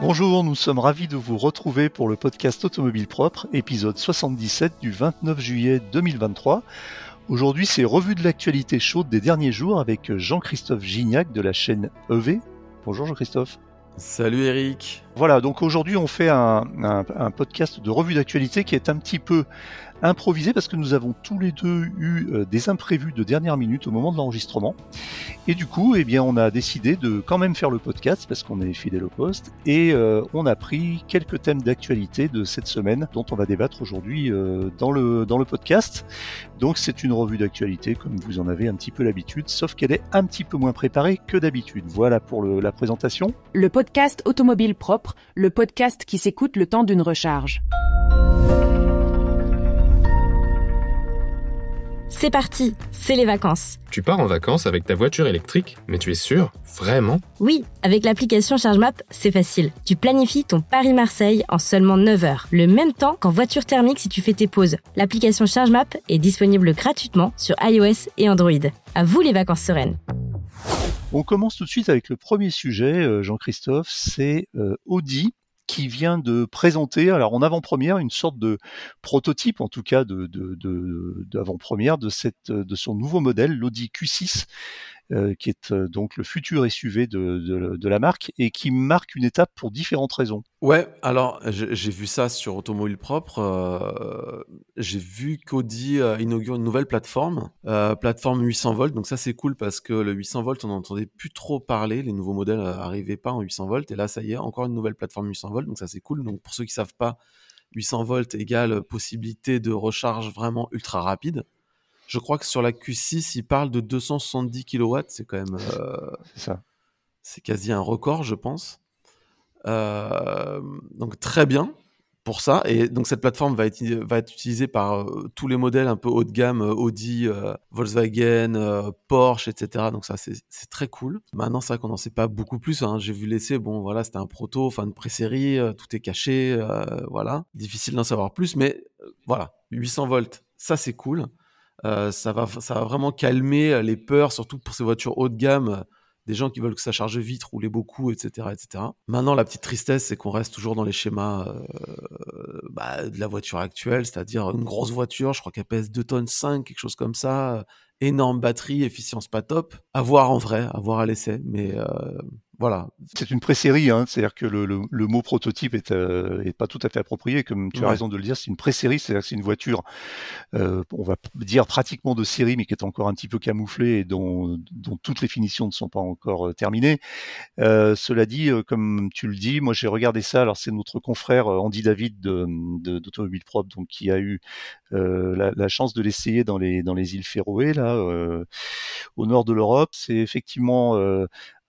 Bonjour, nous sommes ravis de vous retrouver pour le podcast Automobile Propre, épisode 77 du 29 juillet 2023. Aujourd'hui, c'est revue de l'actualité chaude des derniers jours avec Jean-Christophe Gignac de la chaîne EV. Bonjour Jean-Christophe. Salut Eric. Voilà, donc aujourd'hui on fait un, un podcast de revue d'actualité qui est un petit peu improvisé parce que nous avons tous les deux eu euh, des imprévus de dernière minute au moment de l'enregistrement. Et du coup, eh bien, on a décidé de quand même faire le podcast parce qu'on est fidèle au poste et euh, on a pris quelques thèmes d'actualité de cette semaine dont on va débattre aujourd'hui euh, dans le dans le podcast. Donc c'est une revue d'actualité comme vous en avez un petit peu l'habitude, sauf qu'elle est un petit peu moins préparée que d'habitude. Voilà pour la présentation. Le podcast automobile propre, le podcast qui s'écoute le temps d'une recharge. C'est parti, c'est les vacances. Tu pars en vacances avec ta voiture électrique, mais tu es sûr Vraiment? Oui, avec l'application ChargeMap, c'est facile. Tu planifies ton Paris-Marseille en seulement 9 heures, le même temps qu'en voiture thermique si tu fais tes pauses. L'application ChargeMap est disponible gratuitement sur iOS et Android. À vous les vacances sereines. On commence tout de suite avec le premier sujet, euh, Jean-Christophe, c'est euh, Audi qui vient de présenter, alors en avant-première, une sorte de prototype, en tout cas de, d'avant-première de, cette, de son nouveau modèle, l'Audi Q6, euh, qui est euh, donc le futur SUV de, de, la marque et qui marque une étape pour différentes raisons. Ouais, alors j'ai vu ça sur Automobile Propre. Euh, j'ai vu qu'Audi inaugure une nouvelle plateforme, euh, plateforme 800 volts. Donc ça c'est cool parce que le 800 volts on n'entendait plus trop parler. Les nouveaux modèles n'arrivaient pas en 800 volts et là ça y est encore une nouvelle plateforme 800 volts. Donc ça c'est cool. Donc pour ceux qui savent pas, 800 volts égale possibilité de recharge vraiment ultra rapide. Je crois que sur la Q6, il parle de 270 kW. C'est quand même. Euh, c'est ça. C'est quasi un record, je pense. Euh, donc très bien pour ça. Et donc cette plateforme va être, va être utilisée par euh, tous les modèles un peu haut de gamme, Audi, Volkswagen, Porsche, etc. Donc ça, c'est très cool. Maintenant, c'est vrai qu'on n'en sait pas beaucoup plus. Hein. J'ai vu l'essai, bon voilà, c'était un proto, enfin une pré-série, tout est caché, voilà. Difficile d'en savoir plus, mais voilà, 800 volts, ça c'est cool. Euh, ça, va, ça va vraiment calmer euh, les peurs, surtout pour ces voitures haut de gamme, euh, des gens qui veulent que ça charge vite, rouler beaucoup, etc. etc. Maintenant, la petite tristesse, c'est qu'on reste toujours dans les schémas bah, de la voiture actuelle, c'est-à-dire une grosse voiture, je crois qu'elle pèse 2 tonnes 5, quelque chose comme ça, énorme batterie, efficience pas top. À voir en vrai, à voir à l'essai, mais voilà. C'est une pré-série, hein, c'est-à-dire que le, le, le, mot prototype est, euh, est, pas tout à fait approprié, comme tu as raison de le dire, c'est une pré-série, c'est-à-dire que c'est une voiture, euh, on va dire pratiquement de série, mais qui est encore un petit peu camouflée et dont, dont toutes les finitions ne sont pas encore euh, terminées. Euh, cela dit, euh, comme tu le dis, moi j'ai regardé ça, alors c'est notre confrère Andy David d'Automobile de, Propre, donc qui a eu la, la, chance de l'essayer dans les, dans les îles Féroé, là, au nord de l'Europe. C'est effectivement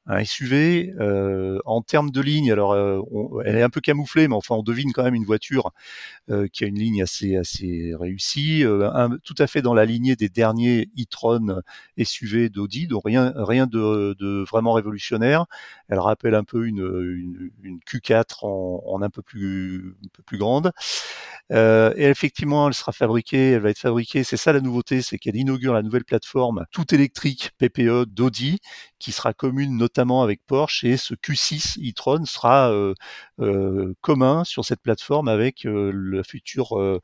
un SUV. Euh, en termes de ligne, alors euh, elle est un peu camouflée, mais enfin on devine quand même une voiture euh, qui a une ligne assez assez réussie, un, tout à fait dans la lignée des derniers e-tron SUV d'Audi, donc rien rien de, de, vraiment révolutionnaire. Elle rappelle un peu une, une, une Q4 en, en, un peu plus un peu plus grande. Euh, et effectivement, elle sera fabriquée, elle va être fabriquée. C'est ça la nouveauté, c'est qu'elle inaugure la nouvelle plateforme tout électrique PPE d'Audi, qui sera commune notamment avec Porsche. Et ce Q6 e-tron sera euh, euh, commun sur cette plateforme avec euh, la future euh,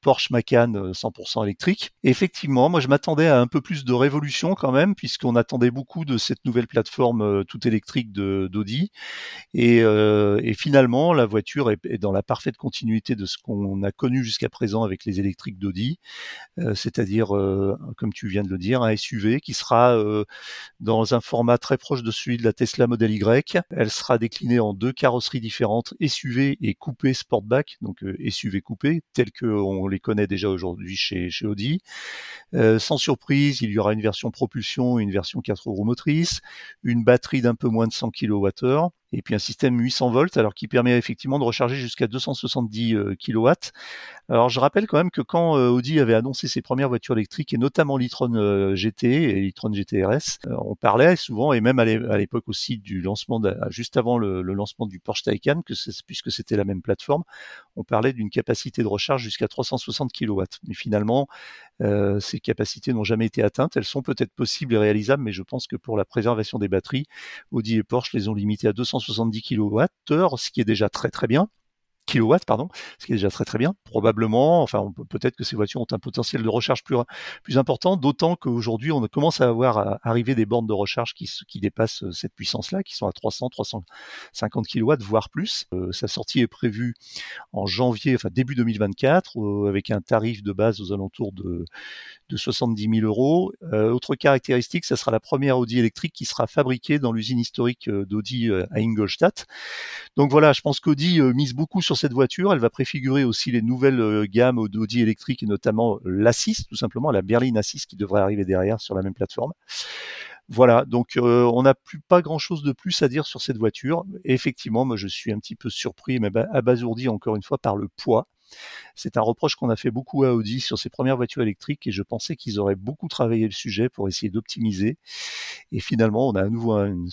Porsche Macan 100% euh, électrique. effectivement, moi je m'attendais à un peu plus de révolution quand même, puisqu'on attendait beaucoup de cette nouvelle plateforme euh, tout électrique d'Audi. Et, et, finalement, la voiture est, est, dans la parfaite continuité de ce qu'on a connu jusqu'à présent avec les électriques d'Audi, c'est-à-dire, comme tu viens de le dire, un SUV qui sera dans un format très proche de celui de la Tesla Model Y. Elle sera déclinée en deux carrosseries différentes, SUV et coupé Sportback, donc SUV coupé, tel que on les connaît déjà aujourd'hui chez, Audi. Euh, sans surprise, il y aura une version propulsion une version 4 roues motrices, une batterie d'un peu moins de 100 kWh, et puis un système 800 volts, alors qui permet effectivement de recharger jusqu'à 270 kW. Alors je rappelle quand même que quand euh, Audi avait annoncé ses premières voitures électriques, et notamment l'e-tron euh, GT et l'e-tron GTRS, euh, on parlait souvent, et même à l'époque aussi du lancement, juste avant le, lancement du Porsche Taycan, que puisque c'était la même plateforme, on parlait d'une capacité de recharge jusqu'à 360 kW. Mais finalement, euh, ces capacités n'ont jamais été atteintes. Elles sont peut-être possibles et réalisables, mais je pense que pour la préservation des batteries, Audi et Porsche les ont limitées à 260 270 kWh, ce qui est déjà très très bien kilowatts, pardon, ce qui est déjà très très bien. Probablement, enfin, peut-être que ces voitures ont un potentiel de recharge plus, important, d'autant qu'aujourd'hui, on commence à avoir à arriver des bornes de recharge qui, qui dépassent euh, cette puissance-là, qui sont à 300, 350 kilowatts, voire plus. Euh, sa sortie est prévue en janvier, enfin début 2024, euh, avec un tarif de base aux alentours de, de 70 000 euros. autre caractéristique, ça sera la première Audi électrique qui sera fabriquée dans l'usine historique d'Audi à Ingolstadt. Donc voilà, je pense qu'Audi mise beaucoup sur cette voiture. Elle va préfigurer aussi les nouvelles euh, gammes Audi électriques et notamment l'A6, tout simplement, la berline A6 qui devrait arriver derrière sur la même plateforme. Voilà, donc euh, on n'a plus pas grand-chose de plus à dire sur cette voiture. effectivement, moi je suis un petit peu surpris, mais abasourdi encore une fois par le poids. C'est un reproche qu'on a fait beaucoup à Audi sur ses premières voitures électriques et je pensais qu'ils auraient beaucoup travaillé le sujet pour essayer d'optimiser. Et finalement, on a à nouveau une,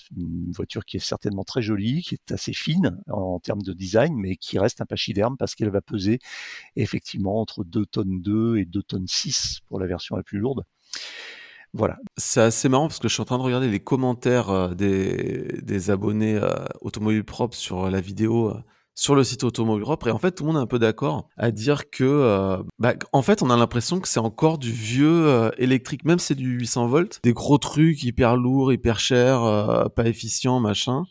voiture qui est certainement très jolie, qui est assez fine en, termes de design, mais qui reste un pachyderme parce qu'elle va peser effectivement entre 2 tonnes 2 et 2 tonnes 6 pour la version la plus lourde. Voilà. C'est assez marrant parce que je suis en train de regarder les commentaires euh, des, abonnés euh, Automobile Propre sur la vidéo euh, sur le site Automobile Propre et en fait tout le monde est un peu d'accord à dire que euh, bah, en fait on a l'impression que c'est encore du vieux euh, électrique même c'est du 800 volts. Des gros trucs hyper lourds hyper chers euh, pas efficients machin.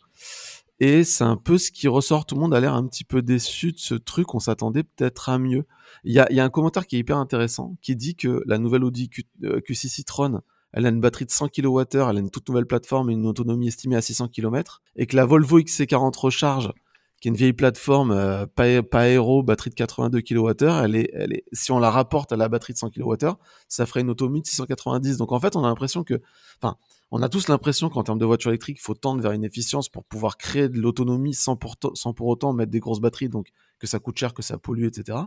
Et c'est un peu ce qui ressort. Tout le monde a l'air un petit peu déçu de ce truc. On s'attendait peut-être à mieux. Il y a, un commentaire qui est hyper intéressant qui dit que la nouvelle Audi Q, Q6 Citroën elle a une batterie de 100 kWh, elle a une toute nouvelle plateforme et une autonomie estimée à 600 km, et que la Volvo XC40 Recharge, qui est une vieille plateforme, euh, pas, pas aéro, batterie de 82 kWh, elle est, elle est, si on la rapporte à la batterie de 100 kWh, ça ferait une autonomie de 690. Donc en fait, on a l'impression que, enfin, on a tous l'impression qu'en termes de voiture électrique, il faut tendre vers une efficience pour pouvoir créer de l'autonomie sans pour, sans pour autant mettre des grosses batteries, donc que ça coûte cher, que ça pollue, etc.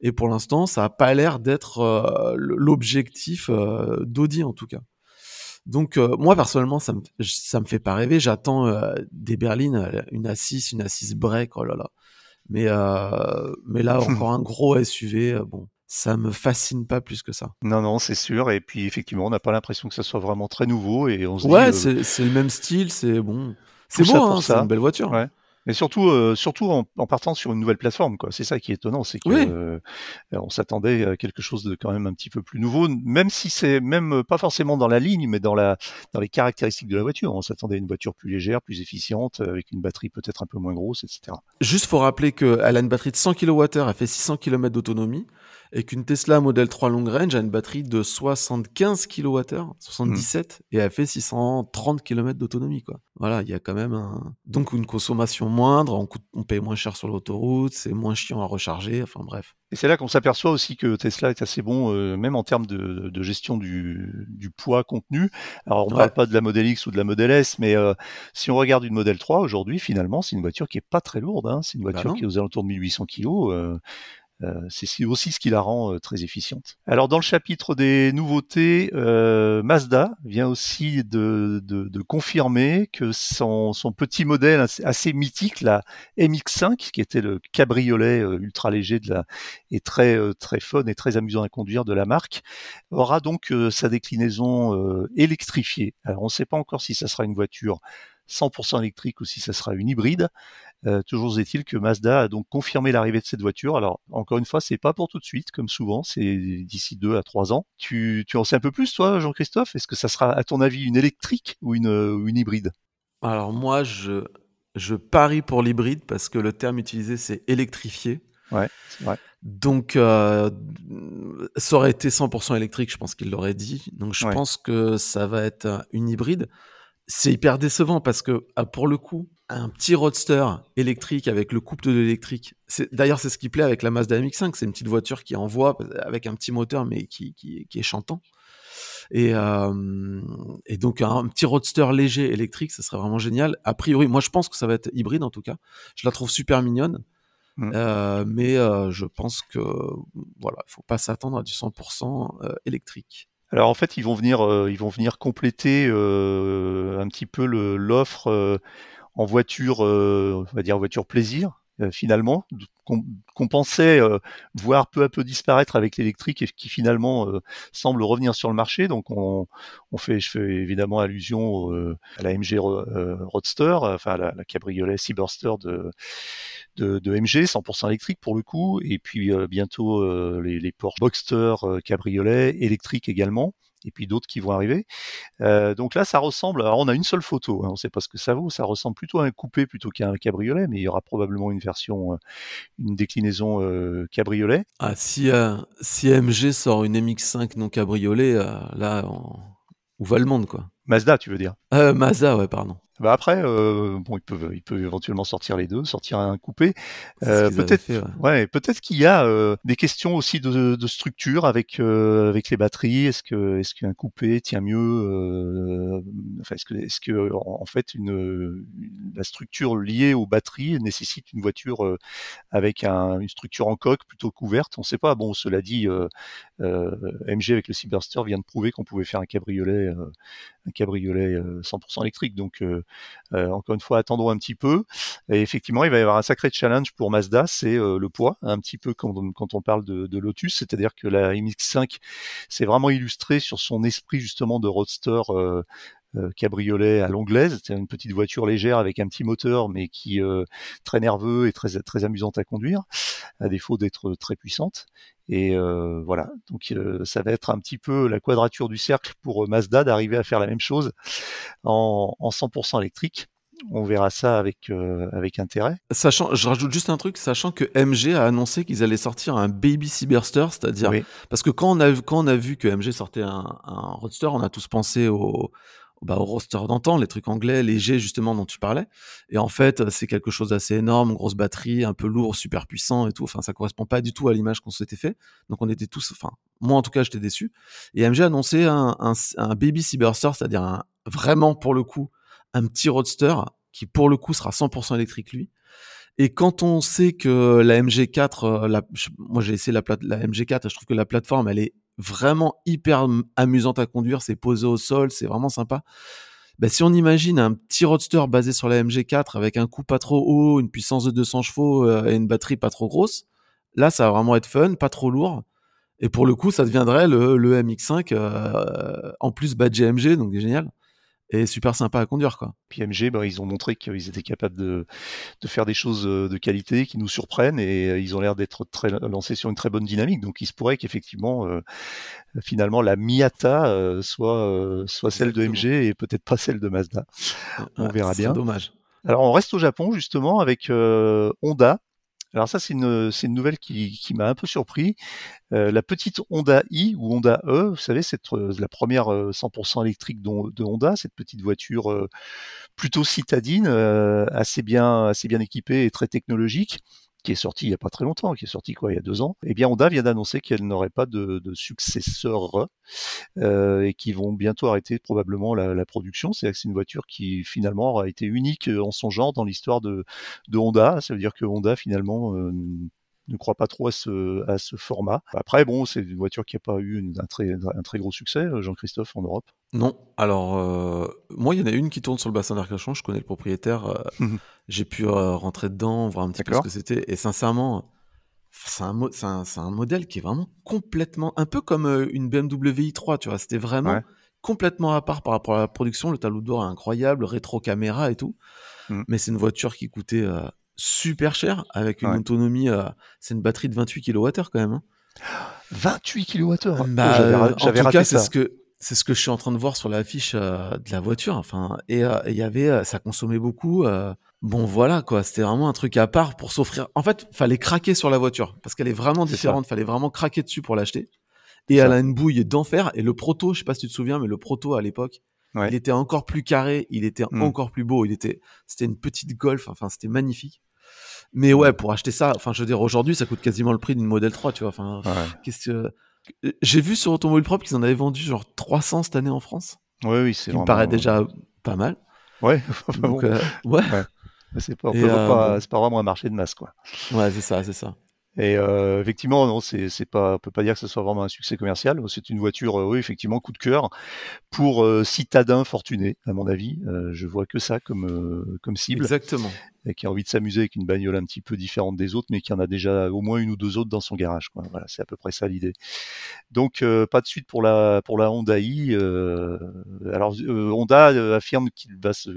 Et pour l'instant, ça a pas l'air d'être euh, l'objectif euh, d'Audi en tout cas. Donc euh, moi personnellement, ça me ça me fait pas rêver. J'attends euh, des berlines, euh, une A6, une A6 break, oh là là. Mais mais là encore un gros SUV, bon, ça me fascine pas plus que ça. Non non, c'est sûr. Et puis effectivement, on n'a pas l'impression que ça soit vraiment très nouveau et on se ouais, c'est le même style, c'est bon. C'est beau, hein, c'est une belle voiture. Ouais. Mais surtout, euh, surtout en, en, partant sur une nouvelle plateforme, quoi. C'est ça qui est étonnant, c'est qu'on euh, on s'attendait à quelque chose de quand même un petit peu plus nouveau, même si c'est même pas forcément dans la ligne, mais dans la dans les caractéristiques de la voiture. On s'attendait à une voiture plus légère, plus efficiente, avec une batterie peut-être un peu moins grosse, etc. Juste faut rappeler qu'elle a une batterie de 100 kWh, elle fait 600 km d'autonomie et qu'une Tesla Model 3 Long Range a une batterie de 75 kWh, 77, et elle fait 630 km d'autonomie, quoi. Voilà, il y a quand même un... donc une consommation moindre, on, coûte, on paye moins cher sur l'autoroute, c'est moins chiant à recharger, enfin bref. Et c'est là qu'on s'aperçoit aussi que Tesla est assez bon, euh, même en termes de, de gestion du, du, poids contenu. Alors on ne parle pas de la Model X ou de la Model S, mais euh, si on regarde une Model 3 aujourd'hui, finalement, c'est une voiture qui est pas très lourde. Hein. C'est une bah voiture qui est aux alentours de 1800 kg. Euh, c'est aussi ce qui la rend euh, très efficiente. Alors dans le chapitre des nouveautés, euh, Mazda vient aussi de, confirmer que son, petit modèle assez, mythique, la MX5, qui était le cabriolet ultra léger de la, et très très fun et très amusant à conduire de la marque, aura donc sa déclinaison électrifiée. Alors on ne sait pas encore si ça sera une voiture 100% électrique ou si ça sera une hybride. Euh, toujours est-il que Mazda a donc confirmé l'arrivée de cette voiture. Alors encore une fois, c'est pas pour tout de suite, comme souvent, c'est d'ici deux à trois ans. Tu, tu en sais un peu plus, toi, Jean-Christophe? Est-ce que ça sera, à ton avis, une électrique ou une, une hybride? Alors moi, je, je parie pour l'hybride parce que le terme utilisé, c'est électrifié. Ouais, c'est vrai. Donc, euh, ça aurait été 100% électrique, je pense qu'il l'aurait dit. Donc, je pense que ça va être une hybride c'est hyper décevant parce que ah, pour le coup, un petit roadster électrique avec le couple de l'électrique. D'ailleurs, c'est ce qui plaît avec la Mazda MX-5. C'est une petite voiture qui envoie avec un petit moteur, mais qui, qui, est chantant. Et, euh, et, donc, un petit roadster léger électrique, ça serait vraiment génial. A priori, moi, je pense que ça va être hybride en tout cas. Je la trouve super mignonne. Mmh. Euh, mais euh, je pense que voilà, il faut pas s'attendre à du 100% électrique. Alors en fait, ils vont venir, ils vont venir compléter un petit peu l'offre en voiture, on va dire voiture plaisir, finalement, qu'on pensait voir peu à peu disparaître avec l'électrique et qui finalement semble revenir sur le marché. Donc on, on fait, je fais évidemment allusion à la MG Roadster, enfin la, cabriolet Seaburster de, de, de, MG, 100% électrique pour le coup, et puis bientôt les, les Porsche Boxster cabriolet électrique également et puis d'autres qui vont arriver. Euh, donc là, ça ressemble. Alors, on a une seule photo. Hein, on ne sait pas ce que ça vaut. Ça ressemble plutôt à un coupé plutôt qu'à un cabriolet, mais il y aura probablement une version, euh, une déclinaison euh, cabriolet. Ah, si, si MG sort une MX5 non cabriolet, là, va le monde, quoi Mazda, tu veux dire? Mazda, ouais, pardon. Bah après, euh, bon, ils peuvent, ils peuvent éventuellement sortir les deux, sortir un coupé. Euh, peut-être, ouais. peut-être qu'il y a euh, des questions aussi de, de structure avec euh, avec les batteries. Est-ce que est-ce qu'un coupé tient mieux euh, Enfin, est-ce que est-ce que en, fait une, la structure liée aux batteries nécessite une voiture avec un, une structure en coque plutôt couverte? On ne sait pas. Bon, cela dit, MG avec le Cyberster vient de prouver qu'on pouvait faire un cabriolet, un cabriolet 100% électrique. Donc euh, encore une fois, attendons un petit peu. Et effectivement, il va y avoir un sacré challenge pour Mazda, c'est euh, le poids, un petit peu quand on, parle de, Lotus, c'est-à-dire que la MX5 s'est vraiment illustrée sur son esprit justement de roadster. Euh, cabriolet à l'anglaise, c'est une petite voiture légère avec un petit moteur, mais qui euh, très nerveux et très très amusante à conduire, à défaut d'être très puissante. Et euh, voilà, donc ça va être un petit peu la quadrature du cercle pour Mazda d'arriver à faire la même chose en, en 100% électrique on verra ça avec, euh, avec intérêt. Sachant, je rajoute juste un truc, sachant que MG a annoncé qu'ils allaient sortir un Baby Cyberster, c'est-à-dire parce que quand on a quand on a vu que MG sortait un, un roadster, on a tous pensé au bah, au roster d'antan, les trucs anglais légers justement dont tu parlais. Et en fait, c'est quelque chose d'assez énorme, grosse batterie, un peu lourd, super puissant et tout. Enfin, ça correspond pas du tout à l'image qu'on s'était fait. Donc on était tous, enfin, moi en tout cas, j'étais déçu. Et MG a annoncé un, un, un baby Cyberster, c'est-à-dire vraiment pour le coup un petit roadster qui pour le coup sera 100% électrique lui. Et quand on sait que la MG4, euh, la, moi j'ai essayé la, la MG4, je trouve que la plateforme elle est vraiment hyper amusante à conduire, c'est posé au sol, c'est vraiment sympa. Bah, si on imagine un petit roadster basé sur la MG4 avec un coup pas trop haut, une puissance de 200 chevaux euh, et une batterie pas trop grosse, là ça va vraiment être fun, pas trop lourd. Et pour le coup, ça deviendrait le, le MX5 euh, en plus badge MG, donc génial et super sympa à conduire quoi. Puis MG, bah, ils ont montré qu'ils étaient capables de, de, faire des choses euh, de qualité qui nous surprennent et euh, ils ont l'air d'être très lancés sur une très bonne dynamique. Donc il se pourrait qu'effectivement, euh, finalement, la Miata soit soit celle de MG et peut-être pas celle de Mazda. On verra bien. Dommage. Alors on reste au Japon justement avec Honda alors ça, c'est une, nouvelle qui, qui m'a un peu surpris. Euh, la petite Honda i ou Honda E, vous savez, c'est euh, la première 100% euh, électrique de, Honda, cette petite voiture plutôt citadine, assez bien, assez bien équipée et très technologique qui est sorti il n'y a pas très longtemps, qui est sorti quoi il y a deux ans, eh bien Honda vient d'annoncer qu'elle n'aurait pas de, de successeur euh, et qu'ils vont bientôt arrêter probablement la, la production. C'est-à-dire que c'est une voiture qui finalement aura été unique en son genre dans l'histoire de, de, Honda. Ça veut dire que Honda finalement euh, ne croit pas trop à ce, à ce format. Après, bon, c'est une voiture qui n'a pas eu un, très, un très gros succès, euh, Jean-Christophe, en Europe. Non. Alors, euh, moi, il y en a une qui tourne sur le bassin d'Arcachon. Je connais le propriétaire. Euh, mhm. J'ai pu rentrer dedans, voir un petit peu ce que c'était. Et sincèrement, c'est un, un, un, modèle qui est vraiment complètement, un peu comme une BMW i3, tu vois. C'était vraiment complètement à part par rapport à la production. Le tableau de bord est incroyable, rétro caméra et tout. Mhm. Mais c'est une voiture qui coûtait super cher avec une autonomie. Euh, c'est une batterie de 28 kWh quand même. Hein. 28 kWh bah, En tout cas, c'est ce que c'est ce que je suis en train de voir sur l'affiche euh, de la voiture. Enfin, et euh, il y avait, ça consommait beaucoup. bon, voilà quoi. C'était vraiment un truc à part pour s'offrir. En fait, fallait craquer sur la voiture parce qu'elle est vraiment différente. Fallait vraiment craquer dessus pour l'acheter. Et elle a une bouille d'enfer. Et le proto, je sais pas si tu te souviens, mais le proto à l'époque, il était encore plus carré. Il était hmm. encore plus beau. Il était, c'était une petite Golf. Enfin, c'était magnifique. Mais ouais, pour acheter ça, enfin, je veux dire, aujourd'hui, ça coûte quasiment le prix d'une Model 3, tu vois. Enfin, qu'est-ce que. J'ai vu sur Automobile Propre qu'ils en avaient vendu genre 300 cette année en France. Oui, oui, c'est. Ce me paraît déjà pas mal. Ouais, Donc, euh, ouais. C'est pas, euh, pas, pas, vraiment un marché de masse, quoi. Ouais, c'est ça, c'est ça. Et euh, effectivement, non, c'est c'est pas, on peut pas dire que ce soit vraiment un succès commercial. C'est une voiture, euh, oui, effectivement, coup de cœur pour euh, citadins fortunés, à mon avis. Euh, je vois que ça comme comme cible, Exactement. et qui a envie de s'amuser avec une bagnole un petit peu différente des autres, mais qui en a déjà au moins une ou deux autres dans son garage. Quoi. Voilà, c'est à peu près ça l'idée. Donc, pas de suite pour la pour la Honda i. alors, Honda affirme qu'il va se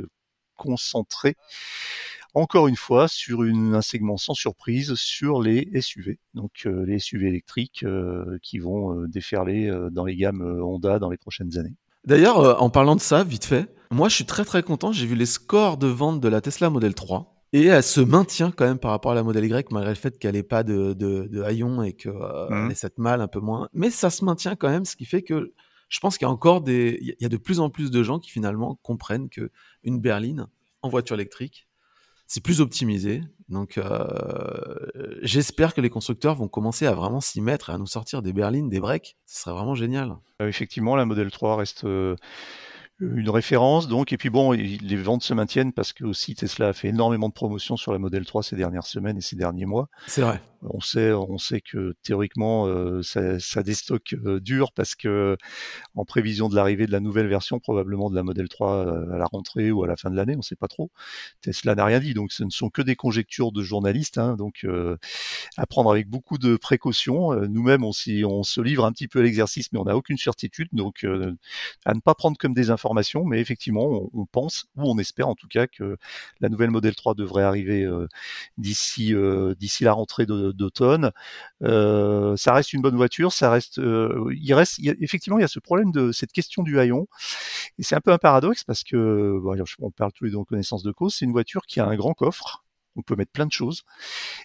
concentrer encore une fois sur une, un segment sans surprise sur les SUV, donc euh, les SUV électriques euh, qui vont euh, déferler dans les gammes Honda dans les prochaines années. D'ailleurs, en parlant de ça, vite fait, moi je suis très très content. J'ai vu les scores de vente de la Tesla Model 3. Et elle se maintient quand même par rapport à la Model Y, malgré le fait qu'elle n'ait pas de, de, et qu'elle Mhm. ait cette malle un peu moins. Mais ça se maintient quand même, ce qui fait que je pense qu'il y a encore des. Il y a de plus en plus de gens qui finalement comprennent que une berline en voiture électrique, c'est plus optimisé. Donc euh, j'espère que les constructeurs vont commencer à vraiment s'y mettre et à nous sortir des berlines, des breaks. Ce serait vraiment génial. Euh, effectivement, la Model 3 reste euh, une référence. Donc, et puis bon, les ventes se maintiennent parce que aussi Tesla a fait énormément de promotions sur la Model 3 ces dernières semaines et ces derniers mois. C'est vrai. On sait, on sait que théoriquement, euh, ça, ça déstocke euh, dur parce que en prévision de l'arrivée de la nouvelle version, probablement de la Model 3 euh, à la rentrée ou à la fin de l'année, on ne sait pas trop. Tesla n'a rien dit, donc ce ne sont que des conjectures de journalistes. hein, donc à prendre avec beaucoup de précautions. Nous-mêmes, on, se livre un petit peu à l'exercice, mais on n'a aucune certitude. Donc à ne pas prendre comme des informations, mais effectivement, on, pense ou on espère en tout cas que la nouvelle Model 3 devrait arriver d'ici la rentrée de- d'automne. Euh, ça reste une bonne voiture, ça reste, euh, effectivement, il y a ce problème de cette question du haillon, et c'est un peu un paradoxe parce que, on parle tous les deux en connaissance de cause, c'est une voiture qui a un grand coffre. On peut mettre plein de choses,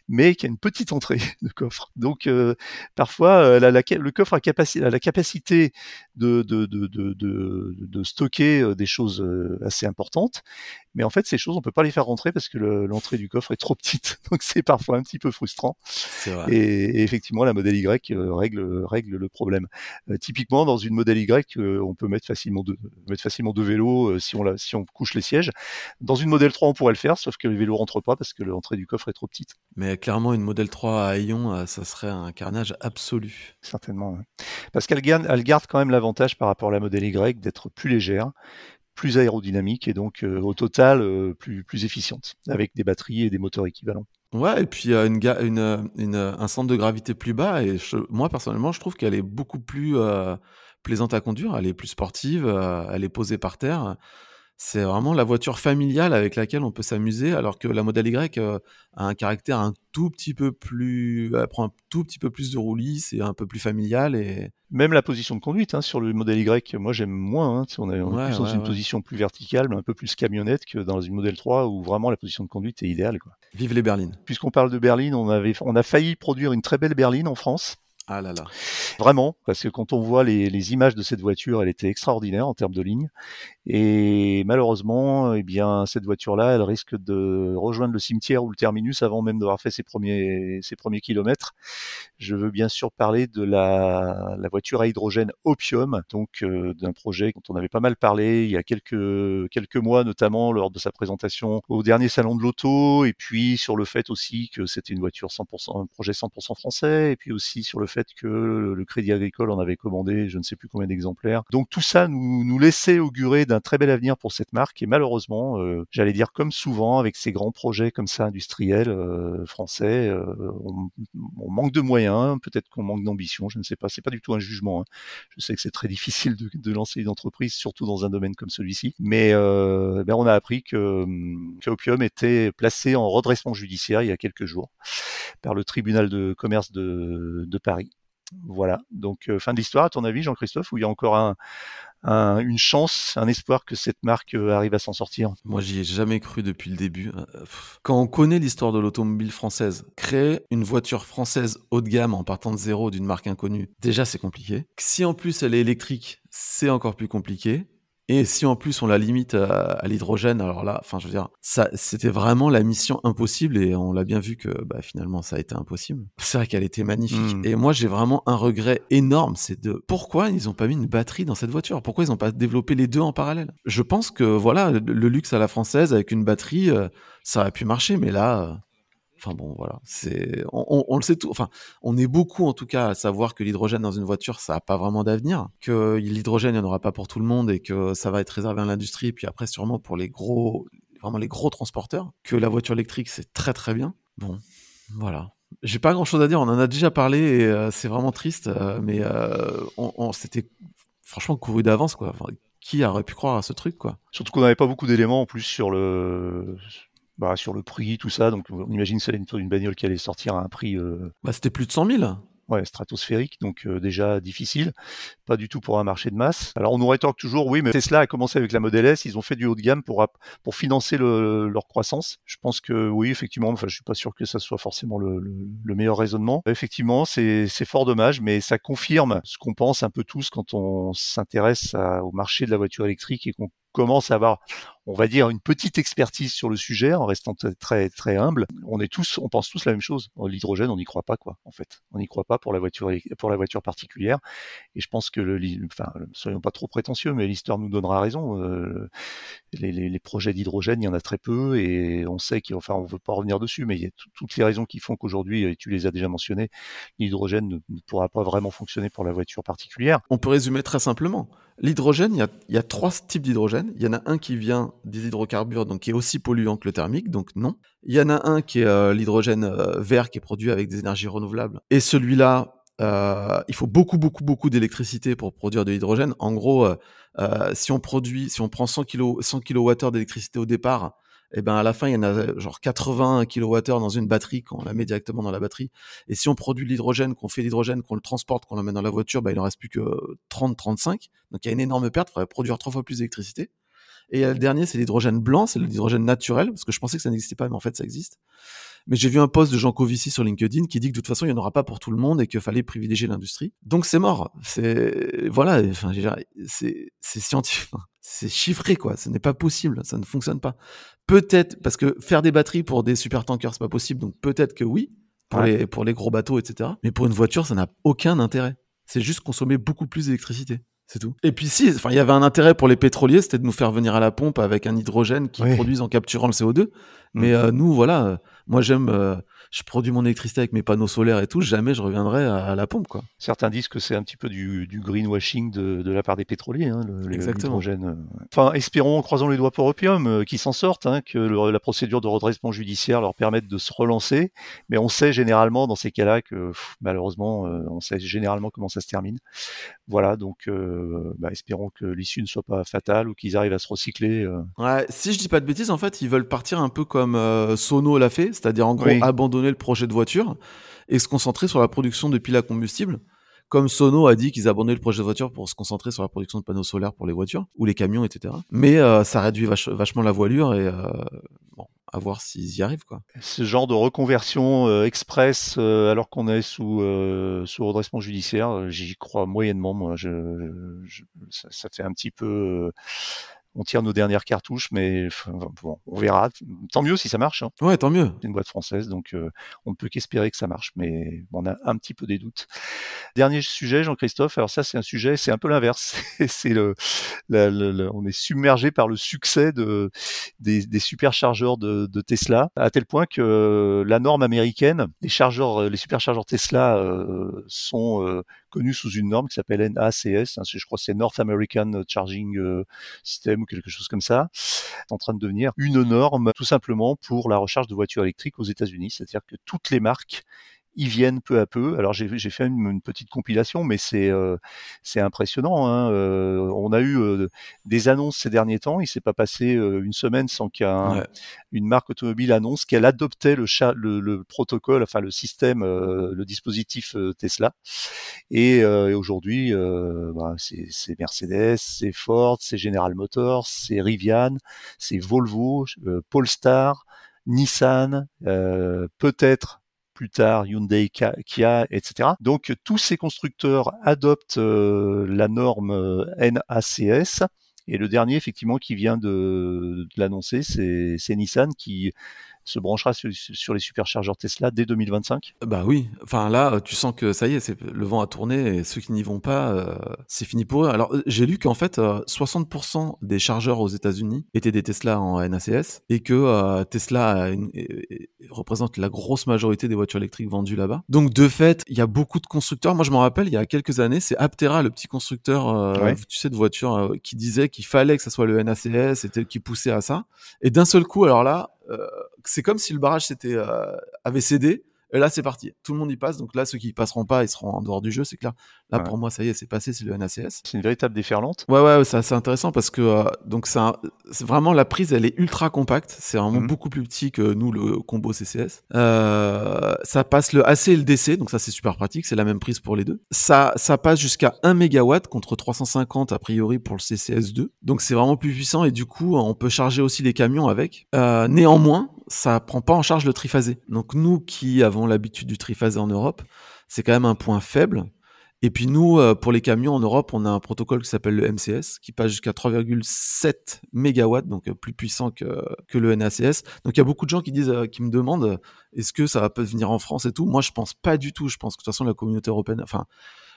mais qui a une petite entrée de coffre. Donc euh, parfois, euh, la- la- le coffre a, capaci- a la capacité de, de, de, de, de- de stocker euh, des choses assez importantes, mais en fait, ces choses, on peut pas les faire rentrer parce que le- l'entrée du coffre est trop petite. Donc c'est parfois un petit peu frustrant. Vrai. Et, et effectivement, la modèle Y règle, règle le problème. Euh, typiquement, dans une modèle Y, on peut mettre facilement deux, mettre facilement deux vélos si, on la, si on couche les sièges. Dans une modèle 3, on pourrait le faire, sauf que les vélos rentrent pas parce que l'entrée du coffre est trop petite. Mais clairement, une Model 3 à haillons, euh, ça serait un carnage absolu. Certainement. Parce qu'elle garde, elle garde quand même l'avantage par rapport à la modèle Y d'être plus légère, plus aérodynamique et donc euh, au total euh, plus, plus efficiente, avec des batteries et des moteurs équivalents. Ouais, et puis euh, une, ga- une, une, un centre de gravité plus bas. Et je- moi, personnellement, je trouve qu'elle est beaucoup plus plaisante à conduire. Elle est plus sportive, elle est posée par terre. C'est vraiment la voiture familiale avec laquelle on peut s'amuser, alors que la Model Y euh, a un caractère un tout petit peu plus, elle prend un tout petit peu plus de roulis, c'est un peu plus familial et Même la position de conduite hein, sur le modèle Y, moi j'aime moins. Hein, on est, on est Ouais, plus dans une ouais. position plus verticale, mais un peu plus camionnette que dans une modèle 3 où vraiment la position de conduite est idéale. Quoi. vive les berlines. Puisqu'on parle de berline, on, avait, on a failli produire une très belle berline en France. Ah là là. Vraiment, parce que quand on voit les, les images de cette voiture, elle était extraordinaire en termes de ligne. Et malheureusement, eh bien, cette voiture-là, elle risque de rejoindre le cimetière ou le terminus avant même d'avoir fait ses premiers, ses premiers kilomètres. Je veux bien sûr parler de la, la voiture à hydrogène Opium, donc euh, d'un projet dont on avait pas mal parlé il y a quelques, quelques mois, notamment lors de sa présentation au dernier salon de l'auto, et puis sur le fait aussi que c'était une voiture 100%, un projet 100% français, et puis aussi sur le fait que le, Crédit Agricole en avait commandé je ne sais plus combien d'exemplaires. Donc tout ça nous, nous laissait augurer d'un très bel avenir pour cette marque, et malheureusement, euh, j'allais dire comme souvent avec ces grands projets comme ça industriels euh, français, euh, on, manque de moyens, peut-être qu'on manque d'ambition, je ne sais pas, c'est pas du tout un jugement. hein. Je sais que c'est très difficile de, lancer une entreprise, surtout dans un domaine comme celui-ci, mais on a appris que, que Opium était placé en redressement judiciaire il y a quelques jours par le tribunal de commerce de Paris. Voilà, donc euh, fin de l'histoire à ton avis Jean-Christophe, où il y a encore un, un- une chance, un espoir que cette marque euh, arrive à s'en sortir? Moi, j'y ai jamais cru depuis le début. Pff. Quand on connaît l'histoire de l'automobile française, créer une voiture française haut de gamme en partant de zéro d'une marque inconnue, déjà c'est compliqué. Si en plus elle est électrique, c'est encore plus compliqué. Et si en plus on la limite à, à l'hydrogène, alors là, enfin je veux dire, ça, c'était vraiment la mission impossible et on l'a bien vu que bah, finalement ça a été impossible. C'est vrai qu'elle était magnifique. Mm. Et moi j'ai vraiment un regret énorme, c'est de pourquoi ils ont pas mis une batterie dans cette voiture? Pourquoi ils ont pas développé les deux en parallèle? Je pense que voilà, le, le luxe à la française avec une batterie, euh, ça aurait pu marcher, mais là, euh, Enfin bon, voilà, c'est on, le sait tout. Enfin, on est beaucoup en tout cas à savoir que l'hydrogène dans une voiture, ça a pas vraiment d'avenir, que l'hydrogène il n'y en aura pas pour tout le monde et que ça va être réservé à l'industrie, puis après sûrement pour les gros, vraiment les gros transporteurs, que la voiture électrique c'est très très bien. Bon, voilà. J'ai pas grand chose à dire, on en a déjà parlé et euh, c'est vraiment triste, euh, mais euh, on, s'était franchement couru d'avance quoi. Qui aurait pu croire à ce truc quoi? Surtout qu'on n'avait pas beaucoup d'éléments en plus sur le bah, sur le prix, tout ça. Donc on imagine que c'est une, une bagnole qui allait sortir à un prix. Euh... Bah, c'était plus de 100 000 ouais, stratosphérique, donc euh, déjà difficile, pas du tout pour un marché de masse. Alors on nous rétorque toujours, oui, mais Tesla a commencé avec la Model S, ils ont fait du haut de gamme pour pour financer le, leur croissance. Je pense que oui, effectivement, enfin je suis pas sûr que ça soit forcément le, le, le meilleur raisonnement. Effectivement, c'est fort dommage, mais ça confirme ce qu'on pense un peu tous quand on s'intéresse au marché de la voiture électrique et qu'on commence à avoir, on va dire, une petite expertise sur le sujet en restant très très humble. On est tous, on pense tous la même chose. L'hydrogène, on n'y croit pas quoi. En fait, on n'y croit pas pour la voiture pour la voiture particulière. Et je pense que le, enfin, soyons pas trop prétentieux, mais l'histoire nous donnera raison. Euh, les, projets d'hydrogène, il y en a très peu, et on sait qu'enfin, on veut pas revenir dessus, mais il y a toutes les raisons qui font qu'aujourd'hui, et tu les as déjà mentionnées, l'hydrogène ne, pourra pas vraiment fonctionner pour la voiture particulière. On peut résumer très simplement. L'hydrogène, il y a trois types d'hydrogène. Il y en a un qui vient des hydrocarbures, donc qui est aussi polluant que le thermique, donc non. Il y en a un qui est euh, l'hydrogène euh, vert, qui est produit avec des énergies renouvelables. Et celui-là, euh, il faut beaucoup, beaucoup, beaucoup d'électricité pour produire de l'hydrogène. En gros, si on produit, si on prend 100 kg, 100 kWh d'électricité au départ, et eh ben à la fin il y en a genre 80 kWh dans une batterie quand on la met directement dans la batterie. Et si on produit de l'hydrogène, qu'on fait l'hydrogène, qu'on le transporte, qu'on l'emmène dans la voiture, ben il en reste plus que 30-35. Donc il y a une énorme perte, il faudrait produire trois fois plus d'électricité. Et le dernier, c'est l'hydrogène blanc, c'est l'hydrogène naturel, parce que je pensais que ça n'existait pas, mais en fait ça existe. Mais j'ai vu un post de Jean Covici sur LinkedIn qui dit que de toute façon, il n'y en aura pas pour tout le monde et qu'il fallait privilégier l'industrie. Donc c'est mort. C'est voilà, enfin, c'est scientifique, c'est chiffré quoi. Ce n'est pas possible, ça ne fonctionne pas. Peut-être parce que faire des batteries pour des super tankers c'est pas possible, donc peut-être que oui pour ouais. les pour les gros bateaux, etc. Mais pour une voiture, ça n'a aucun intérêt. C'est juste consommer beaucoup plus d'électricité. C'est tout. Et puis si, enfin, il y avait un intérêt pour les pétroliers, c'était de nous faire venir à la pompe avec un hydrogène qui oui. produise en capturant le CO2. Mais mmh. euh, nous, voilà, moi j'aime, euh, je produis mon électricité avec mes panneaux solaires et tout, jamais je reviendrai à, à la pompe, quoi. Certains disent que c'est un petit peu du, du greenwashing de, de, la part des pétroliers, hein, l'hydrogène. Enfin, espérons, croisons les doigts pour Opium, euh, qu'ils s'en sortent, hein, que le, la procédure de redressement judiciaire leur permette de se relancer. Mais on sait généralement dans ces cas-là que pff, malheureusement, euh, on sait généralement comment ça se termine. Voilà, donc euh, bah, espérons que l'issue ne soit pas fatale ou qu'ils arrivent à se recycler. euh. Ouais, si je dis pas de bêtises, en fait, ils veulent partir un peu comme euh, Sono l'a fait, c'est-à-dire en gros Oui. abandonner le projet de voiture et se concentrer sur la production de piles à combustible. Comme Sono a dit qu'ils abandonnaient le projet de voiture pour se concentrer sur la production de panneaux solaires pour les voitures ou les camions, etc. Mais euh, ça réduit vach- vachement la voilure et euh, bon, à voir s'ils y arrivent, quoi. Ce genre de reconversion euh, express alors qu'on est sous, euh, sous redressement judiciaire, j'y crois moyennement. Moi, je, je- ça fait un petit peu. On tire nos dernières cartouches, mais bon, on verra. Tant mieux si ça marche. Hein. Ouais, tant mieux. C'est une boîte française, donc euh, on ne peut qu'espérer que ça marche, mais on a un petit peu des doutes. Dernier sujet, Jean-Christophe. Alors ça, c'est un sujet, c'est un peu l'inverse. c'est le, la- on est submergé par le succès de des, des superchargeurs de, de Tesla, à tel point que euh, la norme américaine, les chargeurs, euh, les superchargeurs Tesla euh, sont euh, connus sous une norme qui s'appelle NACS. Hein, je crois c'est North American Charging euh, System ou quelque chose comme ça. En train de devenir une norme tout simplement pour la recharge de voitures électriques aux États-Unis. C'est-à-dire que toutes les marques y viennent peu à peu. Alors j'ai j'ai fait une, une petite compilation, mais c'est euh, c'est impressionnant. Hein. Euh, on a eu euh, des annonces ces derniers temps. Il s'est pas passé euh, une semaine sans qu'une Ouais. marque automobile annonce qu'elle adoptait le, cha- le, le protocole, enfin le système, euh, le dispositif Tesla. Et, euh, et aujourd'hui, euh, bah, c'est c'est Mercedes, c'est Ford, c'est General Motors, c'est Rivian, c'est Volvo, euh, Polestar, Nissan, euh, peut-être plus tard Hyundai, Kia, etc. Donc tous ces constructeurs adoptent euh, la norme euh, NACS. Et le dernier, effectivement, qui vient de, l'annoncer, c'est Nissan qui se branchera sur, sur les superchargeurs Tesla dès 2025 Bah oui. Enfin là, tu sens que ça y est, c'est le vent a tourné et ceux qui n'y vont pas, euh, c'est fini pour eux. Alors j'ai lu qu'en fait, 60% des chargeurs aux États-Unis étaient des Tesla en NACS et que Tesla représente la grosse majorité des voitures électriques vendues là-bas. Donc de fait, il y a beaucoup de constructeurs. Moi, je me rappelle, il y a quelques années, c'est Aptera, le petit constructeur, euh, tu sais, de voitures, euh, qui disait qu'il fallait que ça soit le NACS, et qui poussait à ça. Et d'un seul coup, alors là, euh, c'est comme si le barrage s'était avait cédé. Et là, c'est parti. Tout le monde y passe. Donc là, ceux qui passeront pas, ils seront en dehors du jeu, c'est clair. Là, pour moi, ça y est, c'est passé, c'est le NACS. C'est une véritable déferlante. Ouais, ouais, c'est assez intéressant parce que euh, donc c'est vraiment la prise, elle est ultra compacte. C'est vraiment mhm. beaucoup plus petit que nous, le combo CCS. Euh, ça passe le AC et le DC, donc ça, c'est super pratique. C'est la même prise pour les deux. Ça, ça passe jusqu'à 1 MW contre 350 a priori pour le CCS2. Donc c'est vraiment plus puissant et du coup, on peut charger aussi les camions avec. Euh, néanmoins, ça prend pas en charge le triphasé. Donc nous qui avons l'habitude du triphasé en Europe, c'est quand même un point faible. Et puis nous, euh, pour les camions en Europe, on a un protocole qui s'appelle le MCS, qui passe jusqu'à 3,7 MW, donc euh, plus puissant que, que le NACS. Donc il y a beaucoup de gens qui disent, euh, qui me demandent, est-ce que ça va peut venir en France et tout? Moi, je pense pas du tout. Je pense que de toute façon, la communauté européenne, enfin,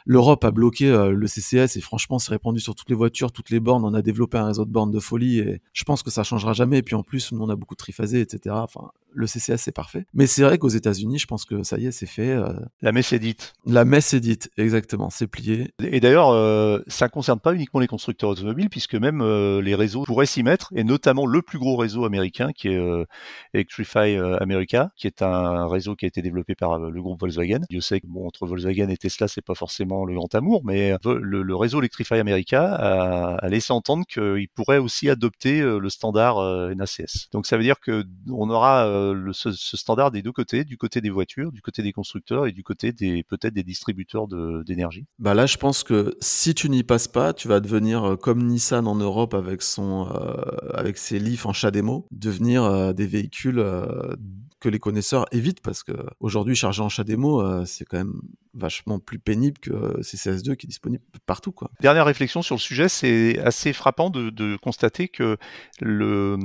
l'Europe a bloqué euh, le CCS et franchement, c'est répandu sur toutes les voitures, toutes les bornes. On a développé un réseau de bornes de folie et je pense que ça changera jamais. Et puis en plus, nous, on a beaucoup de triphasés, etc. Enfin, le CCS, c'est parfait. Mais c'est vrai qu'aux États-Unis, je pense que ça y est, c'est fait. Euh, la messe est dite. La messe est dite, exactement. C'est plié. Et d'ailleurs, euh, ça ne concerne pas uniquement les constructeurs automobiles, puisque même les réseaux pourraient s'y mettre, et notamment le plus gros réseau américain, qui est Electrify America, qui est un réseau qui a été développé par le groupe Volkswagen. Je sais que bon, entre Volkswagen et Tesla, c'est pas forcément le grand amour, mais euh, le, réseau Electrify America a, laissé entendre qu'il pourrait aussi adopter euh, le standard euh, NACS. Donc ça veut dire que on aura ce, standard des deux côtés, du côté des voitures, du côté des constructeurs et du côté peut-être des distributeurs d'énergie. bah là, je pense que si tu n'y passes pas, tu vas devenir comme Nissan en Europe avec son avec ses Leaf en chat démo, devenir des véhicules que les connaisseurs évitent parce que aujourd'hui charger en chat démo c'est quand même vachement plus pénible que CCS2 qui est disponible partout. Quoi. Dernière réflexion sur le sujet, c'est assez frappant de, constater que le,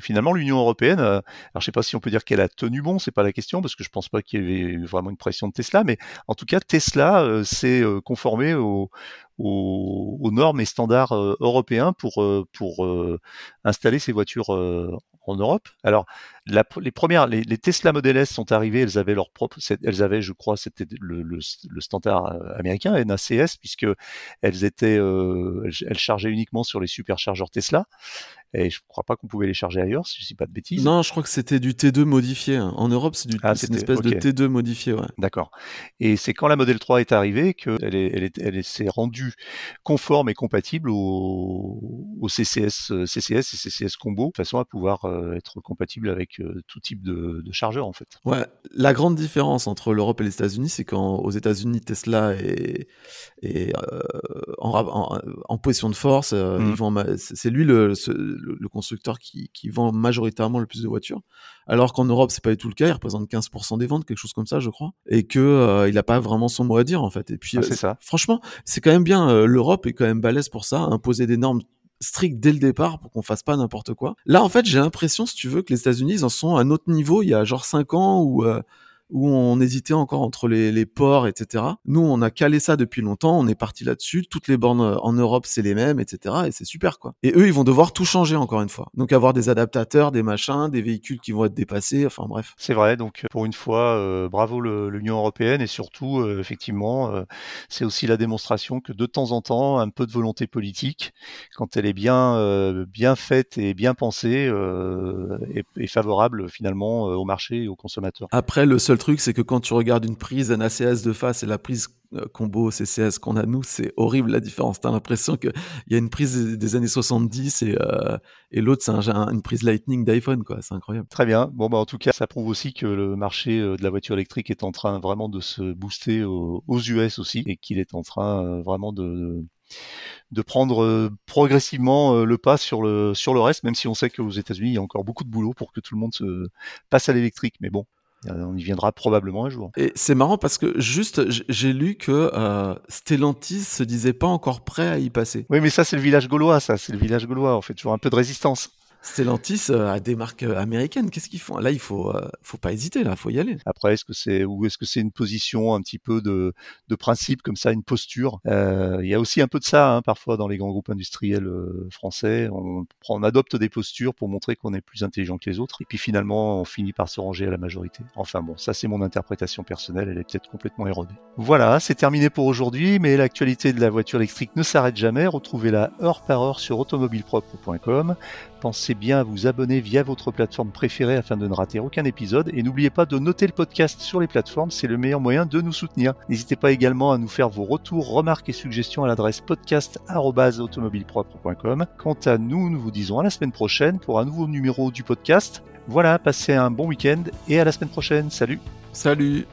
finalement l'Union européenne, alors je sais pas si on peut dire qu'elle a tenu bon, c'est pas la question parce que je pense pas qu'il y avait vraiment une pression de Tesla, mais en tout cas Tesla euh, s'est euh, conformé au, aux, normes et standards euh, européens pour, pour installer ces voitures en Europe. Alors, les premières, les, Tesla Model S sont arrivées, elles avaient leur propre, elles avaient, je crois, c'était le, standard euh, américain NACS, puisque elles étaient, euh, elles chargeaient uniquement sur les superchargeurs Tesla. Et je ne crois pas qu'on pouvait les charger ailleurs, si je ne dis pas de bêtises. Non, je crois que c'était du T2 modifié. Hein. En Europe, c'est ah, une espèce de T2 modifié. Ouais. D'accord. Et c'est quand la Model 3 est arrivée qu'elle elle, elle, s'est rendue conforme et compatible au, au CCS, CCS et CCS combo, de façon à pouvoir euh, être compatible avec euh, tout type de, de, chargeur, en fait. Ouais. La grande différence entre l'Europe et les États-Unis, c'est qu'aux États-Unis, Tesla est, est euh, en, en, position de force. Mmh. C'est lui le, le, constructeur qui, vend majoritairement le plus de voitures, alors qu'en Europe c'est pas du tout le cas, il représente 15% des ventes, quelque chose comme ça, je crois, et que euh, il n'a pas vraiment son mot à dire en fait. Et puis, ah, euh, ça. franchement, c'est quand même bien. Euh, L'Europe est quand même balèze pour ça, imposer des normes strictes dès le départ pour qu'on fasse pas n'importe quoi. Là, en fait, j'ai l'impression, si tu veux, que les États-Unis, ils en sont à un autre niveau il y a genre 5 ans où où on hésitait encore entre les, les, ports, etc. Nous, on a calé ça depuis longtemps, on est parti là-dessus. Toutes les bornes euh, en Europe, c'est les mêmes, etc. Et c'est super, quoi. Et eux, ils vont devoir tout changer encore une fois. Donc avoir des adaptateurs, des machins, des véhicules qui vont être dépassés, enfin bref. C'est vrai. Donc pour une fois, euh, bravo l'Union européenne et surtout, euh, effectivement, c'est aussi la démonstration que de temps en temps, un peu de volonté politique, quand elle est bien, bien faite et bien pensée, est, est, favorable finalement au marché et aux consommateurs. Après, le seul truc, c'est que quand tu regardes une prise NACS de face et la prise euh, combo CCS qu'on a nous, c'est horrible la différence. T'as l'impression qu'il y a une prise des années 70 et, euh, et l'autre c'est une prise Lightning d'iPhone, quoi. C'est incroyable. Très bien. Bon, bah, en tout cas, ça prouve aussi que le marché euh, de la voiture électrique est en train vraiment de se booster aux, US aussi et qu'il est en train vraiment de, de prendre progressivement le pas sur le sur le reste, même si on sait qu'aux États-Unis il y a encore beaucoup de boulot pour que tout le monde se passe à l'électrique. Mais bon, on y viendra probablement un jour. Et c'est marrant parce que juste, j'ai lu que euh, Stellantis se disait pas encore prêt à y passer. Oui, mais ça, c'est le village gaulois, ça. C'est le village gaulois, en fait. Toujours un peu de résistance. Stellantis a des marques américaines. Qu'est-ce qu'ils font? Là, il faut, faut pas hésiter. Là, faut y aller. Après, est-ce que c'est ou est-ce que c'est une position un petit peu de, de principe comme ça, une posture? Il y a aussi un peu de ça hein, parfois dans les grands groupes industriels français. On, on adopte des postures pour montrer qu'on est plus intelligent que les autres, et puis finalement, on finit par se ranger à la majorité. Enfin bon, ça c'est mon interprétation personnelle. Elle est peut-être complètement erronée. Voilà, c'est terminé pour aujourd'hui, mais l'actualité de la voiture électrique ne s'arrête jamais. Retrouvez-la heure par heure sur automobilepropre.com. Pensez bien à vous abonner via votre plateforme préférée afin de ne rater aucun épisode et n'oubliez pas de noter le podcast sur les plateformes, c'est le meilleur moyen de nous soutenir. N'hésitez pas également à nous faire vos retours, remarques et suggestions à l'adresse podcast@automobilepropre.com. Quant à nous, nous vous disons à la semaine prochaine pour un nouveau numéro du podcast. Voilà, passez un bon week-end et à la semaine prochaine. Salut. Salut.